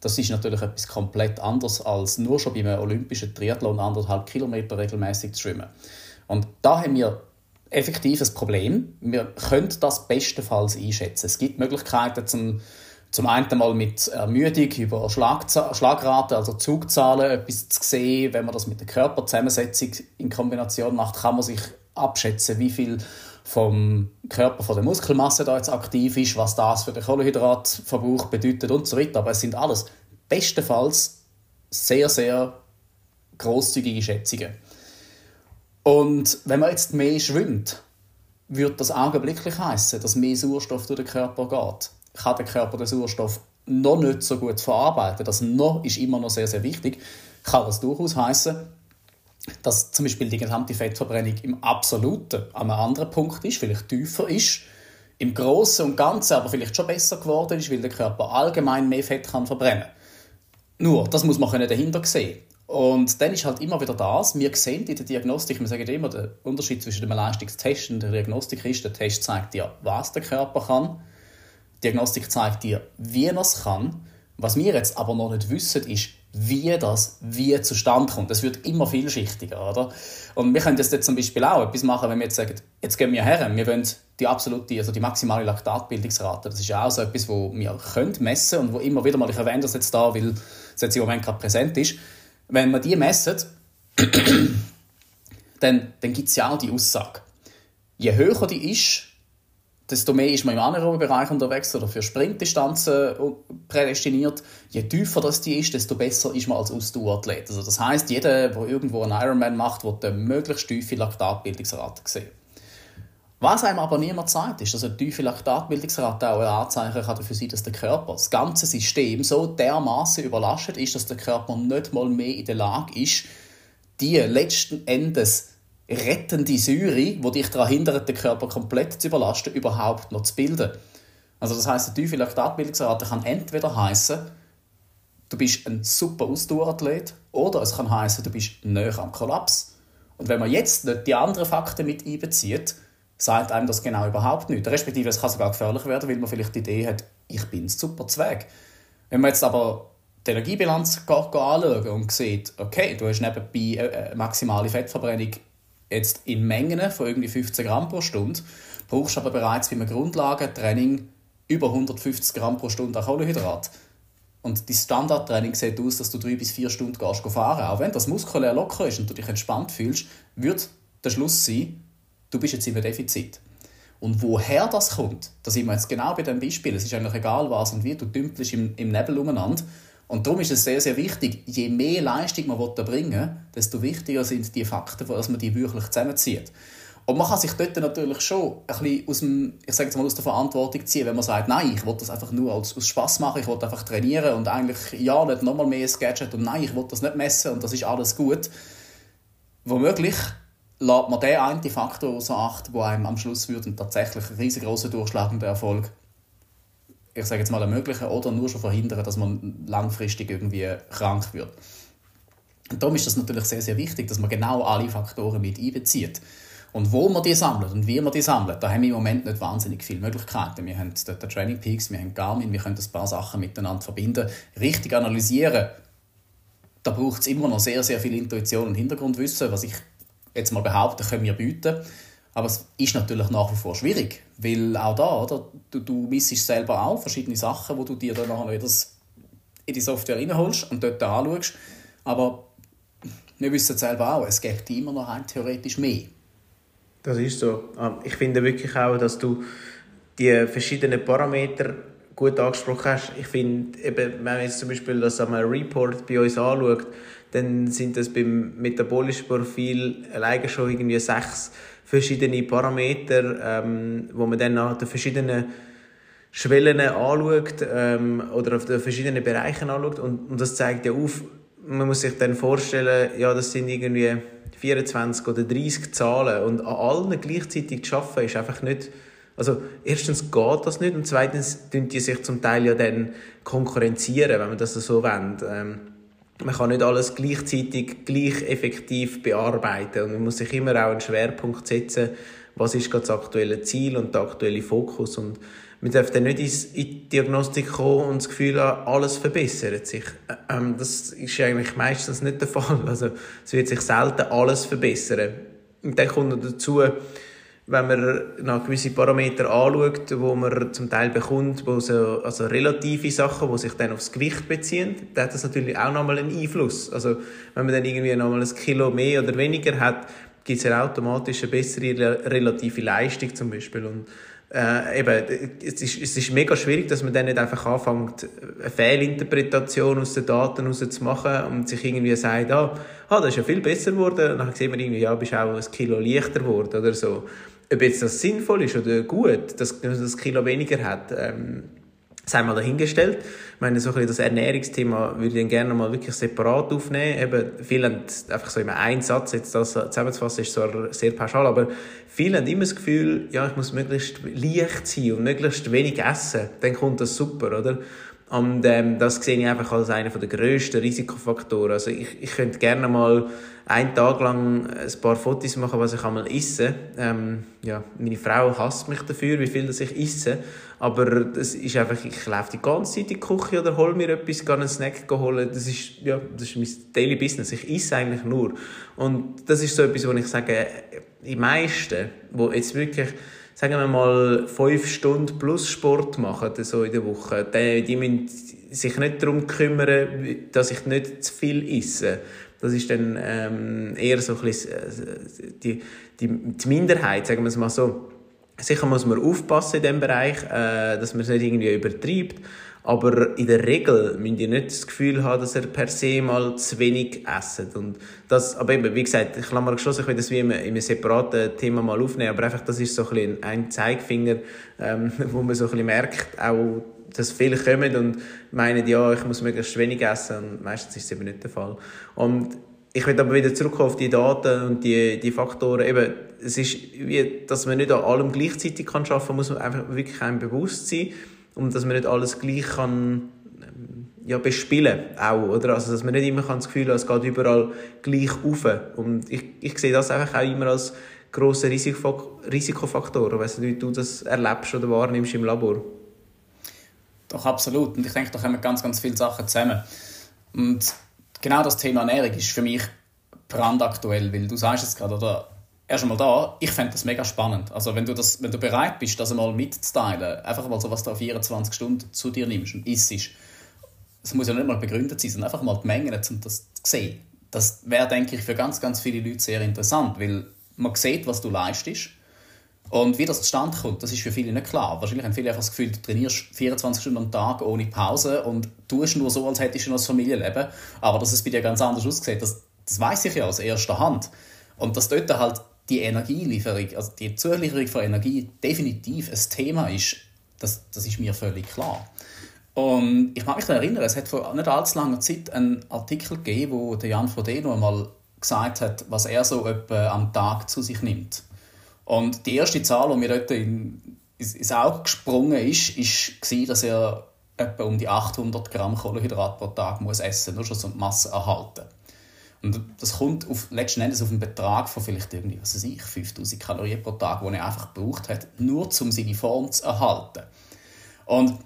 das ist natürlich etwas komplett anderes als nur schon beim olympischen Triathlon anderthalb Kilometer regelmäßig zu schwimmen. Und da haben wir effektiv ein Problem. Wir können das bestenfalls einschätzen. Es gibt Möglichkeiten zum zum einen mal mit Ermüdung über Schlagrate, also Zugzahlen, etwas zu sehen. Wenn man das mit der Körperzusammensetzung in Kombination macht, kann man sich abschätzen, wie viel vom Körper, von der Muskelmasse da jetzt aktiv ist, was das für den Kohlenhydratverbrauch bedeutet und so weiter. Aber es sind alles bestenfalls sehr, sehr großzügige Schätzungen. Und wenn man jetzt mehr schwimmt, wird das augenblicklich heißen, dass mehr Sauerstoff durch den Körper geht kann der Körper den Sauerstoff noch nicht so gut verarbeiten. Das noch ist immer noch sehr, sehr wichtig. Kann das durchaus heißen, dass zum Beispiel die gesamte Fettverbrennung im Absoluten an einem anderen Punkt ist, vielleicht tiefer ist, im Großen und Ganzen aber vielleicht schon besser geworden ist, weil der Körper allgemein mehr Fett kann verbrennen Nur, das muss man dahinter sehen. Und dann ist halt immer wieder das, wir sehen in der Diagnostik, wir sagen immer, der Unterschied zwischen dem Leistungstest und der Diagnostik ist, der Test zeigt dir, was der Körper kann Diagnostik zeigt dir, wie er es kann. Was wir jetzt aber noch nicht wissen, ist, wie das wie zustande kommt. Das wird immer vielschichtiger, oder? Und wir können das jetzt zum Beispiel auch etwas machen, wenn wir jetzt sagen, jetzt gehen wir her, wir wollen die absolute, also die maximale Laktatbildungsrate, das ist auch so etwas, wo wir können messen und wo immer wieder mal, ich erwähne das jetzt da, weil es jetzt im Moment gerade präsent ist, wenn wir die messen, dann, dann gibt es ja auch die Aussage. Je höher die ist, desto mehr ist man im anaeroben Bereich unterwegs oder für Sprintdistanzen prädestiniert. Je tiefer das die ist, desto besser ist man als Ausdauerathlet. Also das heißt, jeder, der irgendwo einen Ironman macht, wird eine möglichst tiefe Laktatbildungsrate sehen. Was einem aber niemand sagt, ist, dass eine tiefe Laktatbildungsrate auch ein Anzeichen kann dafür sein, dass der Körper, das ganze System so dermaßen überlastet ist, dass der Körper nicht mal mehr in der Lage ist, die letzten Endes rettende Säure, die dich daran hindert, den Körper komplett zu überlasten, überhaupt noch zu bilden. Also das heißt, eine tiefe Laktatbildungsrate kann entweder heißen, du bist ein super Ausdauerathlet, oder es kann heißen, du bist näher am Kollaps. Und wenn man jetzt nicht die anderen Fakten mit einbezieht, sagt einem das genau überhaupt nicht. Respektive es kann sogar gefährlich werden, weil man vielleicht die Idee hat, ich bin super Zweig. Wenn man jetzt aber die Energiebilanz anschauen und sieht, okay, du hast nebenbei eine maximale Fettverbrennung jetzt in Mengen von irgendwie 15 Gramm pro Stunde, brauchst aber bereits bei einem Grundlagentraining über 150 Gramm pro Stunde an Kohlenhydrat. Und die Standardtraining sieht aus, dass du drei bis vier Stunden gehst fahren. Auch wenn das muskulär locker ist und du dich entspannt fühlst, wird der Schluss sein, du bist jetzt im Defizit. Und woher das kommt, da sind wir jetzt genau bei dem Beispiel. Es ist eigentlich egal was und wie, du dümpelst im, im Nebel umeinander. Und darum ist es sehr, sehr wichtig, je mehr Leistung man erbringen will, desto wichtiger sind die Fakten, dass man die wirklich zusammenzieht. Und man kann sich dort natürlich schon ein bisschen aus, dem, ich sage jetzt mal, aus der Verantwortung ziehen, wenn man sagt, nein, ich will das einfach nur aus, aus Spaß machen, ich will einfach trainieren und eigentlich, ja, nicht nochmal mehr ein Gadget und nein, ich will das nicht messen und das ist alles gut. Womöglich lässt man den einen Faktor außer Acht, der einem am Schluss wird und tatsächlich einen riesengroßen durchschlagenden Erfolg, ich sage jetzt mal, ermöglichen oder nur schon verhindern, dass man langfristig irgendwie krank wird. Und darum ist das natürlich sehr, sehr wichtig, dass man genau alle Faktoren mit einbezieht. Und wo man die sammelt und wie man die sammelt, da haben wir im Moment nicht wahnsinnig viele Möglichkeiten. Wir haben dort Training Peaks, wir haben Garmin, wir können ein paar Sachen miteinander verbinden, richtig analysieren. Da braucht es immer noch sehr, sehr viel Intuition und Hintergrundwissen, was ich jetzt mal behaupte, können wir bieten. Aber es ist natürlich nach wie vor schwierig, weil auch da, oder, du, du missest selber auch verschiedene Sachen, wo du dir dann nachher wieder in die Software reinholst und dort anschaust. Aber wir wissen selber auch, es gibt immer noch ein theoretisch mehr. Das ist so. Ah, ich finde wirklich auch, dass du die verschiedenen Parameter gut angesprochen hast. Ich finde, eben, wenn man jetzt zum Beispiel das einmal Report bei uns anschaut, dann sind das beim metabolischen Profil alleine schon irgendwie sechs verschiedene Parameter, ähm, wo man dann nach den verschiedenen Schwellen anschaut ähm, oder auf den verschiedenen Bereichen anschaut und, und das zeigt ja auf, man muss sich dann vorstellen, ja, das sind irgendwie 24 oder 30 Zahlen und an allen gleichzeitig zu arbeiten, ist einfach nicht, also erstens geht das nicht und zweitens tun die sich zum Teil ja dann konkurrenzieren, wenn man das so wendet. Ähm, man kann nicht alles gleichzeitig gleich effektiv bearbeiten und man muss sich immer auch einen Schwerpunkt setzen, was ist gerade das aktuelle Ziel und der aktuelle Fokus und man darf dann nicht in die Diagnostik kommen und das Gefühl haben, alles verbessert sich. Ähm, das ist eigentlich meistens nicht der Fall. Also es wird sich selten alles verbessern. Und dann kommt noch dazu, wenn man nach gewisse Parameter anschaut, wo man zum Teil bekommt, wo so, also relative Sachen, die sich dann aufs Gewicht beziehen, dann hat das natürlich auch nochmal einen Einfluss. Also wenn man dann irgendwie nochmal ein Kilo mehr oder weniger hat, gibt es ja automatisch eine bessere relative Leistung zum Beispiel. Und äh, eben, es ist, es ist mega schwierig, dass man dann nicht einfach anfängt, eine Fehlinterpretation aus den Daten rauszumachen und sich irgendwie sagt, ah, ah, das ist ja viel besser geworden. Und dann sieht man irgendwie, ja, bist auch ein Kilo leichter geworden oder so. Ob jetzt das sinnvoll ist oder gut, dass man das Kilo weniger hat, ähm, sei mal dahingestellt. Ich meine, so ein das Ernährungsthema würde ich dann gerne mal wirklich separat aufnehmen. Eben, viele haben einfach so immer einen Satz, jetzt das zusammenzufassen, ist zwar sehr pauschal, aber viele haben immer das Gefühl, ja, ich muss möglichst leicht sein und möglichst wenig essen. Dann kommt das super, oder? Und ähm, das sehe ich einfach als einer der grössten Risikofaktoren. Also ich, ich könnte gerne mal einen Tag lang ein paar Fotos machen, was ich einmal esse. Ähm, ja, meine Frau hasst mich dafür, wie viel das ich esse. Aber das ist einfach, ich laufe die ganze Zeit in die Küche oder hole mir etwas, gehe einen Snack holen. Das ist, ja, das ist mein Daily Business. Ich esse eigentlich nur. Und das ist so etwas, wo ich sage, die meisten, wo jetzt wirklich sagen wir mal, fünf Stunden plus Sport machen so in der Woche, die, die müssen sich nicht darum kümmern, dass ich nicht zu viel esse. Das ist dann ähm, eher so ein bisschen äh, die, die, die Minderheit, sagen wir es mal so. Sicher muss man aufpassen in diesem Bereich, äh, dass man es nicht irgendwie übertreibt. Aber in der Regel müsst ihr nicht das Gefühl haben, dass er per se mal zu wenig esst. Und das, aber eben, wie gesagt, ich mal geschlossen, ich will das wie in einem, separaten Thema mal aufnehmen, aber einfach, das ist so ein, bisschen ein Zeigefinger, ähm, wo man so ein bisschen merkt, auch, dass viele kommen und meinen, ja, ich muss möglichst wenig essen und meistens ist es eben nicht der Fall. Und ich will aber wieder zurückkommen auf die Daten und die, die Faktoren. Eben, es ist wie, dass man nicht an allem gleichzeitig kann, muss man einfach wirklich einem bewusst sein und dass man nicht alles gleich kann ja, bespielen auch, oder? Also, dass man nicht immer das Gefühl hat, es geht überall gleich auf. Und ich, ich sehe das einfach auch immer als grossen Risikofaktor. Weiss nicht, wie du das erlebst oder wahrnimmst im Labor. Doch, absolut. Und ich denke, da kommen ganz, ganz viele Sachen zusammen. Und genau das Thema Ernährung ist für mich brandaktuell, weil du sagst es gerade, oder erst einmal da, ich fände das mega spannend. Also wenn du, das, wenn du bereit bist, das einmal mitzuteilen, einfach mal so, was auf 24 Stunden zu dir nimmst und isst, es muss ja nicht mal begründet sein, sondern einfach mal die Mengen, um das zu sehen. Das wäre, denke ich, für ganz, ganz viele Leute sehr interessant, weil man sieht, was du leistest und wie das zustande kommt, das ist für viele nicht klar. Wahrscheinlich haben viele einfach das Gefühl, du trainierst 24 Stunden am Tag ohne Pause und tust nur so, als hättest du noch ein Familienleben. Aber dass es bei dir ganz anders aussieht, das, das weiß ich ja aus erster Hand. Und dass dort halt die Energielieferung, also die Zulieferung von Energie definitiv ein Thema ist, das, das ist mir völlig klar. Und ich mag mich daran erinnern, es hat vor nicht allzu langer Zeit einen Artikel gegeben, wo der Jan Frodeno einmal gesagt hat, was er so etwa am Tag zu sich nimmt. Und die erste Zahl, die mir dort in, ins Auge gesprungen ist, war, dass er etwa um die 800 Gramm Kohlenhydrat pro Tag muss essen muss, nur schon so die Masse erhalten. Und das kommt auf, letzten Endes auf einen Betrag von vielleicht irgendwie, was ich, 5000 Kalorien pro Tag, die er einfach gebraucht hat, nur um seine Form zu erhalten. Und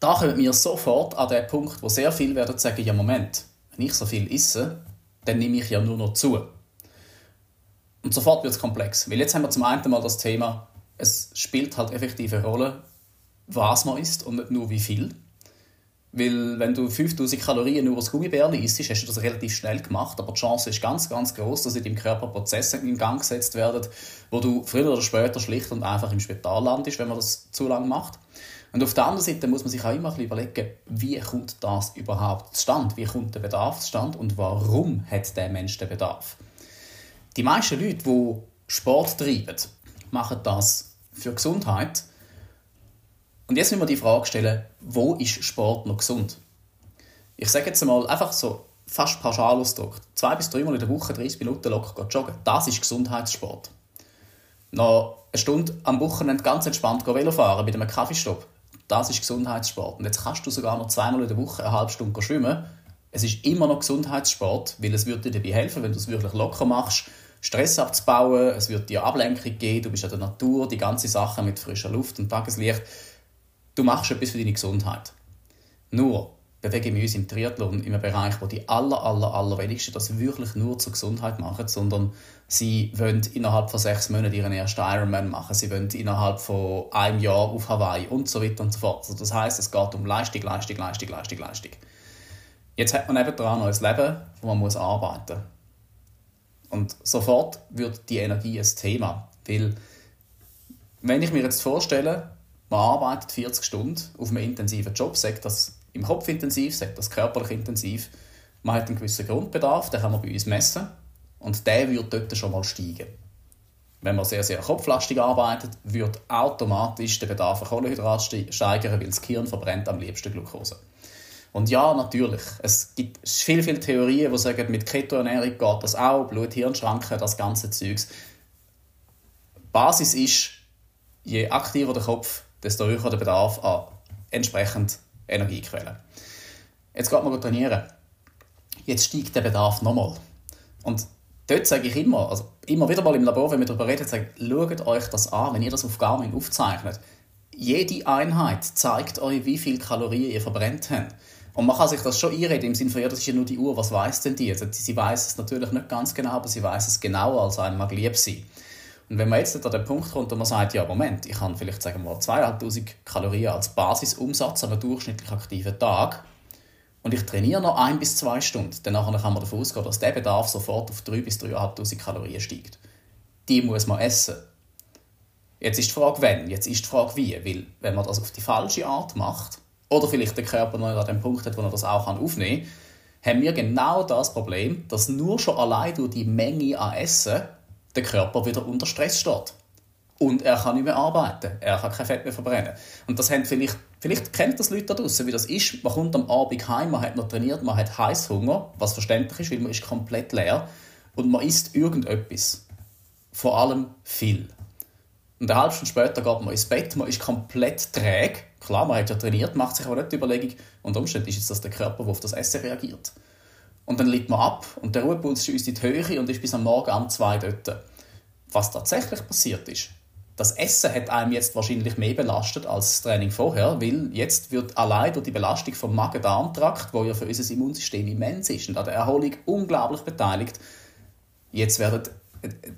da kommen wir sofort an den Punkt, wo sehr viele werden sagen, ja Moment, wenn ich so viel esse, dann nehme ich ja nur noch zu. Und sofort wird es komplex. Weil jetzt haben wir zum einen mal das Thema, es spielt halt effektiv eine Rolle, was man isst und nicht nur wie viel. Weil wenn du 5000 Kalorien nur aus Gummibärchen isst, hast du das relativ schnell gemacht, aber die Chance ist ganz, ganz groß, dass in deinem Körper Prozesse in Gang gesetzt werden, wo du früher oder später schlicht und einfach im Spital landest, wenn man das zu lange macht. Und auf der anderen Seite muss man sich auch immer überlegen, wie kommt das überhaupt zustande? Wie kommt der Bedarf zustande und warum hat der Mensch den Bedarf? Die meisten Leute, die Sport treiben, machen das für Gesundheit, und jetzt müssen wir die Frage stellen, wo ist Sport noch gesund? Ich sage jetzt mal einfach so fast pauschal ausgedrückt. Zwei bis dreimal in der Woche 30 Minuten locker joggen. Das ist Gesundheitssport. Noch eine Stunde am Wochenende ganz entspannt Velo fahren mit einem Kaffeestopp. Das ist Gesundheitssport. Und jetzt kannst du sogar noch zweimal in der Woche eine halbe Stunde schwimmen. Es ist immer noch Gesundheitssport, weil es wird dir dabei helfen, wenn du es wirklich locker machst, Stress abzubauen. Es wird dir Ablenkung geben. Du bist in der Natur, die ganze Sache mit frischer Luft und Tageslicht du machst etwas für deine Gesundheit. Nur bewegen wir uns im Triathlon in einem Bereich, wo die aller, aller, allerwenigsten das wirklich nur zur Gesundheit machen, sondern sie wollen innerhalb von sechs Monaten ihren ersten Ironman machen, sie wollen innerhalb von einem Jahr auf Hawaii und so weiter und so fort. Also das heißt, es geht um Leistung, Leistung, Leistung, Leistung, Leistung. Jetzt hat man eben dran ein Leben, wo man muss arbeiten muss. Und sofort wird die Energie ein Thema, weil wenn ich mir jetzt vorstelle, man arbeitet 40 Stunden auf einem intensiven Job, sagt das im Kopf intensiv, sagt das körperlich intensiv. Man hat einen gewissen Grundbedarf, den kann man bei uns messen und der wird dort schon mal steigen. Wenn man sehr, sehr kopflastig arbeitet, wird automatisch der Bedarf an Kohlenhydrat steigern, weil das Gehirn verbrennt am liebsten Glucose. Und ja, natürlich, es gibt viele, viele Theorien, die sagen, mit Ketoernährung geht das auch, Blut-Hirn-Schranken, das ganze Zeugs. Basis ist, je aktiver der Kopf, desto höher der Bedarf an entsprechend Energiequellen. Jetzt geht man trainieren. Jetzt steigt der Bedarf nochmal. Und dort sage ich immer, also immer wieder mal im Labor, wenn wir darüber reden, sage schaut euch das an, wenn ihr das auf Garmin aufzeichnet. Jede Einheit zeigt euch, wie viele Kalorien ihr verbrennt habt. Und man kann sich das schon einreden, im Sinne von, ja, das ist ja nur die Uhr, was weiß denn die? Also, sie weiß es natürlich nicht ganz genau, aber sie weiß es genauer, als einem mag lieb sein. Und wenn man jetzt an den Punkt kommt, wo man sagt, ja, Moment, ich habe vielleicht sagen wir mal 2500 Kalorien als Basisumsatz an einem durchschnittlich aktiven Tag und ich trainiere noch ein bis zwei Stunden, dann kann man davon ausgehen, dass der Bedarf sofort auf 3 bis 3.500 Kalorien steigt. Die muss man essen. Jetzt ist die Frage, wenn, jetzt ist die Frage, wie. Weil, wenn man das auf die falsche Art macht, oder vielleicht der Körper noch an dem Punkt hat, wo er das auch aufnehmen kann, haben wir genau das Problem, dass nur schon allein durch die Menge an Essen der Körper wieder unter Stress steht. Und er kann nicht mehr arbeiten. Er kann kein Fett mehr verbrennen. Und das haben vielleicht, vielleicht kennt das Leute da draußen, wie das ist. Man kommt am Abend heim, man hat noch trainiert, man hat Heißhunger, was verständlich ist, weil man ist komplett leer. Und man isst irgendetwas. Vor allem viel. Und eine halbe Stunde später geht man ins Bett, man ist komplett träge. Klar, man hat ja trainiert, macht sich aber nicht die Überlegung, unter Umständen ist jetzt das der Körper, der auf das Essen reagiert. Und dann liegt man ab und der Ruhepuls ist in die Höhe und ist bis am Morgen um zwei dort. Was tatsächlich passiert ist, das Essen hat einem jetzt wahrscheinlich mehr belastet als das Training vorher, weil jetzt wird allein durch die Belastung vom Magen-Darm-Trakt, wo ja für unser Immunsystem immens ist und an der Erholung unglaublich beteiligt, jetzt werden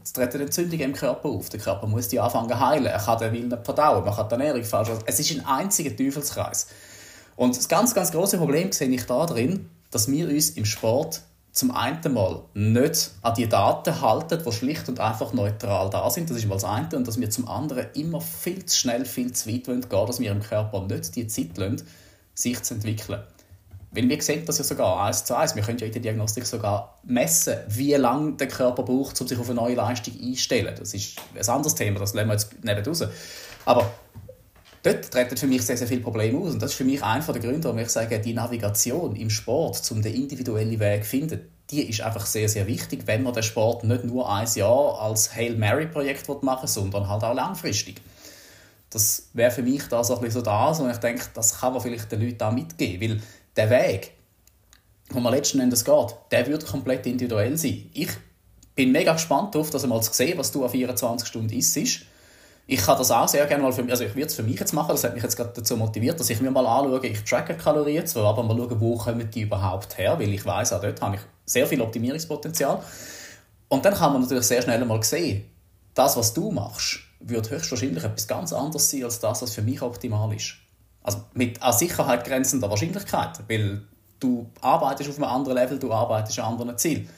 es treten Entzündungen im Körper auf. Der Körper muss die anfangen heilen. Er kann den Willen nicht verdauen, man kann die Ernährung falsch. Es ist ein einziger Teufelskreis. Und das ganz, ganz große Problem sehe ich da drin, dass wir uns im Sport zum einen Mal nicht an die Daten halten, die schlicht und einfach neutral da sind. Das ist mal das eine. Und dass wir zum anderen immer viel zu schnell, viel zu weit gehen dass wir im Körper nicht die Zeit lassen, sich zu entwickeln. Weil wir sehen das ja sogar eins zu eins. Wir können ja in der Diagnostik sogar messen, wie lange der Körper braucht, um sich auf eine neue Leistung einzustellen. Das ist ein anderes Thema, das lassen wir jetzt nicht raus. Aber dort treten für mich sehr, sehr viele Probleme aus. Und das ist für mich einer der Gründe, warum ich sage, die Navigation im Sport, um den individuellen Weg zu finden, die ist einfach sehr, sehr wichtig, wenn man den Sport nicht nur ein Jahr als Hail Mary-Projekt machen will, sondern halt auch langfristig. Das wäre für mich da so ein bisschen so das, und ich denke, das kann man vielleicht den Leuten auch mitgeben, weil der Weg, wo man letzten Endes geht, der wird komplett individuell sein. Ich bin mega gespannt darauf, das einmal zu sehen, was du an 24 Stunden isst ich kann das auch sehr gerne mal für mich, also ich würde es für mich jetzt machen, das hat mich jetzt gerade dazu motiviert, dass ich mir mal anschaue, ich tracke Kalorien zwar, aber mal schauen, wo kommen die überhaupt her, weil ich weiß auch dort habe ich sehr viel Optimierungspotenzial. Und dann kann man natürlich sehr schnell mal sehen, das, was du machst, wird höchstwahrscheinlich etwas ganz anderes sein, als das, was für mich optimal ist. Also mit an Sicherheit grenzender Wahrscheinlichkeit, weil du arbeitest auf einem anderen Level, du arbeitest an anderen Zielen.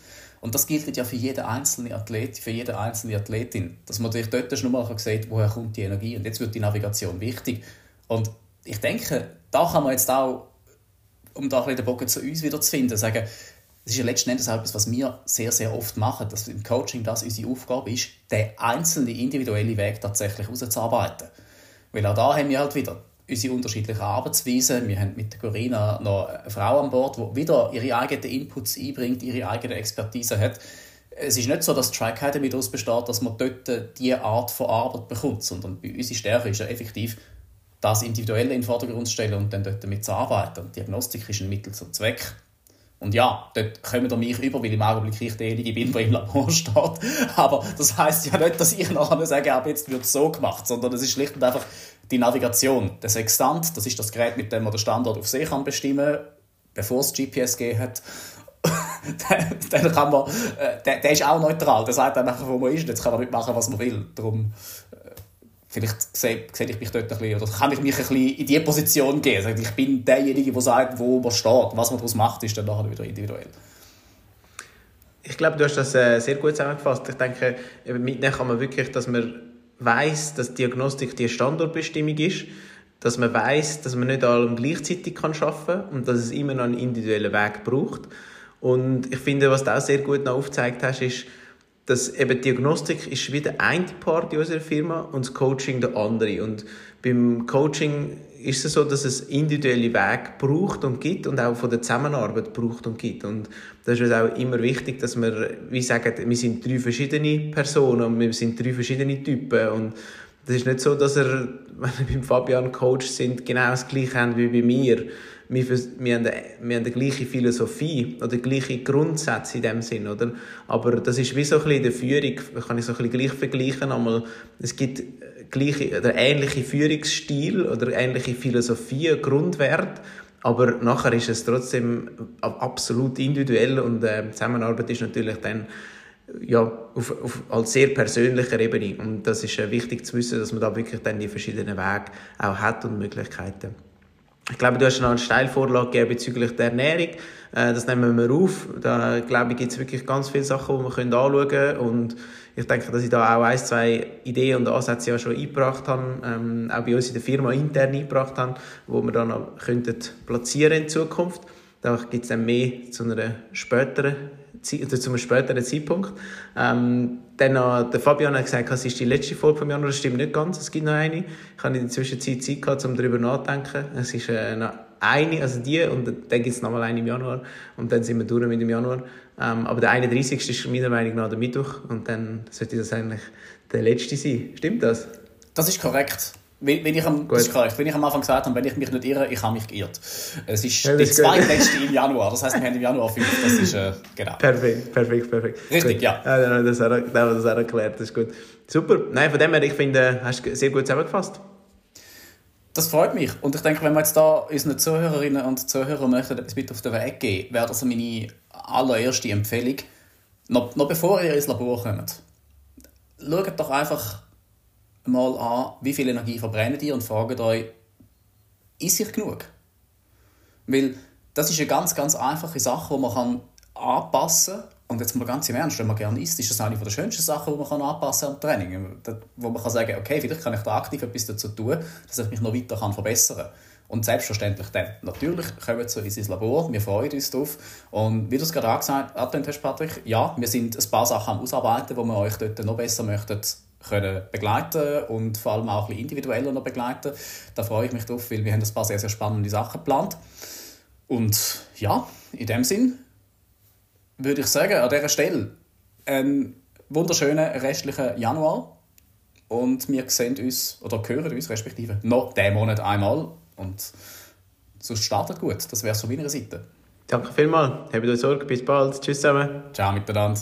Und das gilt ja für jeden einzelnen Athlet, für jede einzelne Athletin. Dass man natürlich dort schon mal sieht, woher kommt die Energie. Und jetzt wird die Navigation wichtig. Und ich denke, da kann man jetzt auch, um da ein bisschen den Bogen zu uns wieder zu finden, sagen, es ist ja letzten Endes auch etwas, was wir sehr, sehr oft machen, dass im Coaching das unsere Aufgabe ist, den einzelnen individuellen Weg tatsächlich herauszuarbeiten. Weil auch da haben wir halt wieder unsere unterschiedlichen Arbeitsweisen. Wir haben mit Corinna noch eine Frau an Bord, die wieder ihre eigenen Inputs einbringt, ihre eigene Expertise hat. Es ist nicht so, dass Track Academy daraus besteht, dass man dort diese Art von Arbeit bekommt, sondern bei unsere Stärke ist ja effektiv, das Individuelle in den Vordergrund zu stellen und dann dort damit zu arbeiten. Und Diagnostik ist ein Mittel zum Zweck. Und ja, dort kommen wir mich über, weil im Augenblick ich derjenige bin, der im Labor steht. Aber das heisst ja nicht, dass ich nachher sage, ab jetzt wird es so gemacht, sondern es ist schlicht und einfach die Navigation. Der Sextant, das ist das Gerät, mit dem man den Standort auf See kann bestimmen bevor es GPS gegeben hat. dann kann man, äh, der, der, ist auch neutral. Der sagt einfach, wo man ist. Jetzt kann man nicht machen, was man will. Darum, äh, vielleicht sehe ich mich dort ein bisschen, oder kann ich mich ein bisschen in diese Position gehen. Also ich bin derjenige, der sagt, wo man steht. Was man daraus macht, ist dann nachher wieder individuell. Ich glaube, du hast das äh, sehr gut zusammengefasst. Ich denke, mitnehmen kann man wirklich, dass man weiß, dass Diagnostik die Standortbestimmung ist, dass man weiß, dass man nicht allem gleichzeitig kann schaffen und dass es immer noch einen individuellen Weg braucht. Und ich finde, was du auch sehr gut noch aufgezeigt hast, ist, dass eben Diagnostik ist wie der eine Part unserer Firma und das Coaching der andere. Und beim Coaching ist es so, dass es individuelle Wege braucht und gibt und auch von der Zusammenarbeit braucht und gibt. Und das ist auch immer wichtig, dass wir, wie sagen, wir sind drei verschiedene Personen und wir sind drei verschiedene Typen und das ist nicht so, dass er, wenn wir beim Fabian Coach sind, genau das Gleiche haben wie bei mir. Wir, wir, haben, wir haben die gleiche Philosophie oder die gleichen Grundsätze in dem Sinn, oder? Aber das ist wie so ein bisschen in der Führung, kann ich so ein bisschen gleich vergleichen, einmal, es gibt gleiche oder ähnliche Führungsstil oder ähnliche Philosophie, Grundwert, aber nachher ist es trotzdem absolut individuell und äh, Zusammenarbeit ist natürlich dann ja, auf, auf als sehr persönlicher Ebene und das ist äh, wichtig zu wissen, dass man da wirklich dann die verschiedenen Wege auch hat und Möglichkeiten. Ich glaube, du hast noch eine Steilvorlage gegeben bezüglich der Ernährung. Äh, das nehmen wir auf. Da, glaube ich, gibt es wirklich ganz viele Sachen, die wir anschauen können. Und ich denke, dass ich da auch ein, zwei Ideen und Ansätze ja schon eingebracht habe, ähm, auch bei uns in der Firma intern eingebracht habe, wo wir dann noch könnten platzieren in Zukunft. Da gibt es dann mehr zu einer späteren oder zu einem späteren Zeitpunkt. Ähm, dann noch, der Fabian hat gesagt, es ist die letzte Folge vom Januar. Das stimmt nicht ganz, es gibt noch eine. Ich habe in der Zwischenzeit Zeit gehabt, um darüber nachzudenken. Es ist äh, noch eine, also die, und dann gibt es nochmal eine im Januar. Und dann sind wir durch mit dem Januar. Ähm, aber der 31. ist meiner Meinung nach der Mittwoch. Und dann sollte das eigentlich der letzte sein. Stimmt das? Das ist korrekt. Wenn, wenn ich am, das ist korrekt, wenn ich am Anfang gesagt habe, wenn ich mich nicht irre, ich habe mich geirrt. Es ist Ja, gut. zweitletzte im Januar. Das heisst, wir haben im Januar 5. Das ist, äh, genau. Perfekt, perfekt, perfekt. Richtig, gut. ja. Ja, dann haben wir das auch, dann haben wir das auch erklärt, das ist gut. Super. Nein, von dem her, ich finde, hast du sehr gut zusammengefasst. Das freut mich. Und ich denke, wenn wir jetzt da unseren Zuhörerinnen und Zuhörern möchten etwas mit auf den Weg geben, wäre das meine allererste Empfehlung. Noch, noch bevor ihr ins Labor kommt, schaut doch einfach mal an, wie viel Energie verbrennt ihr und fragt euch, ist ich genug? Weil das ist eine ganz, ganz einfache Sache, die man anpassen kann. Und jetzt mal ganz im Ernst, wenn man gerne isst, ist das eine der schönsten Sachen, die man anpassen kann am Training. Wo man kann sagen, okay, vielleicht kann ich da aktiv etwas dazu tun, dass ich mich noch weiter verbessern kann. Und selbstverständlich dann. Natürlich kommen wir ins Labor, wir freuen uns drauf. Und wie du es gerade angetönt hast, Patrick, ja, wir sind ein paar Sachen am Ausarbeiten, wo wir euch dort noch besser möchten können begleiten und vor allem auch ein individueller noch begleiten. Da freue ich mich drauf, weil wir haben ein paar sehr, sehr spannende Sachen geplant. Und ja, in dem Sinn würde ich sagen, an dieser Stelle einen wunderschönen restlichen Januar. Und wir sehen uns, oder hören uns respektive, noch diesen Monat einmal. Und sonst startet gut. Das wäre so meiner Seite. Danke vielmals. Habt euch Sorge. Bis bald. Tschüss zusammen. Ciao miteinander.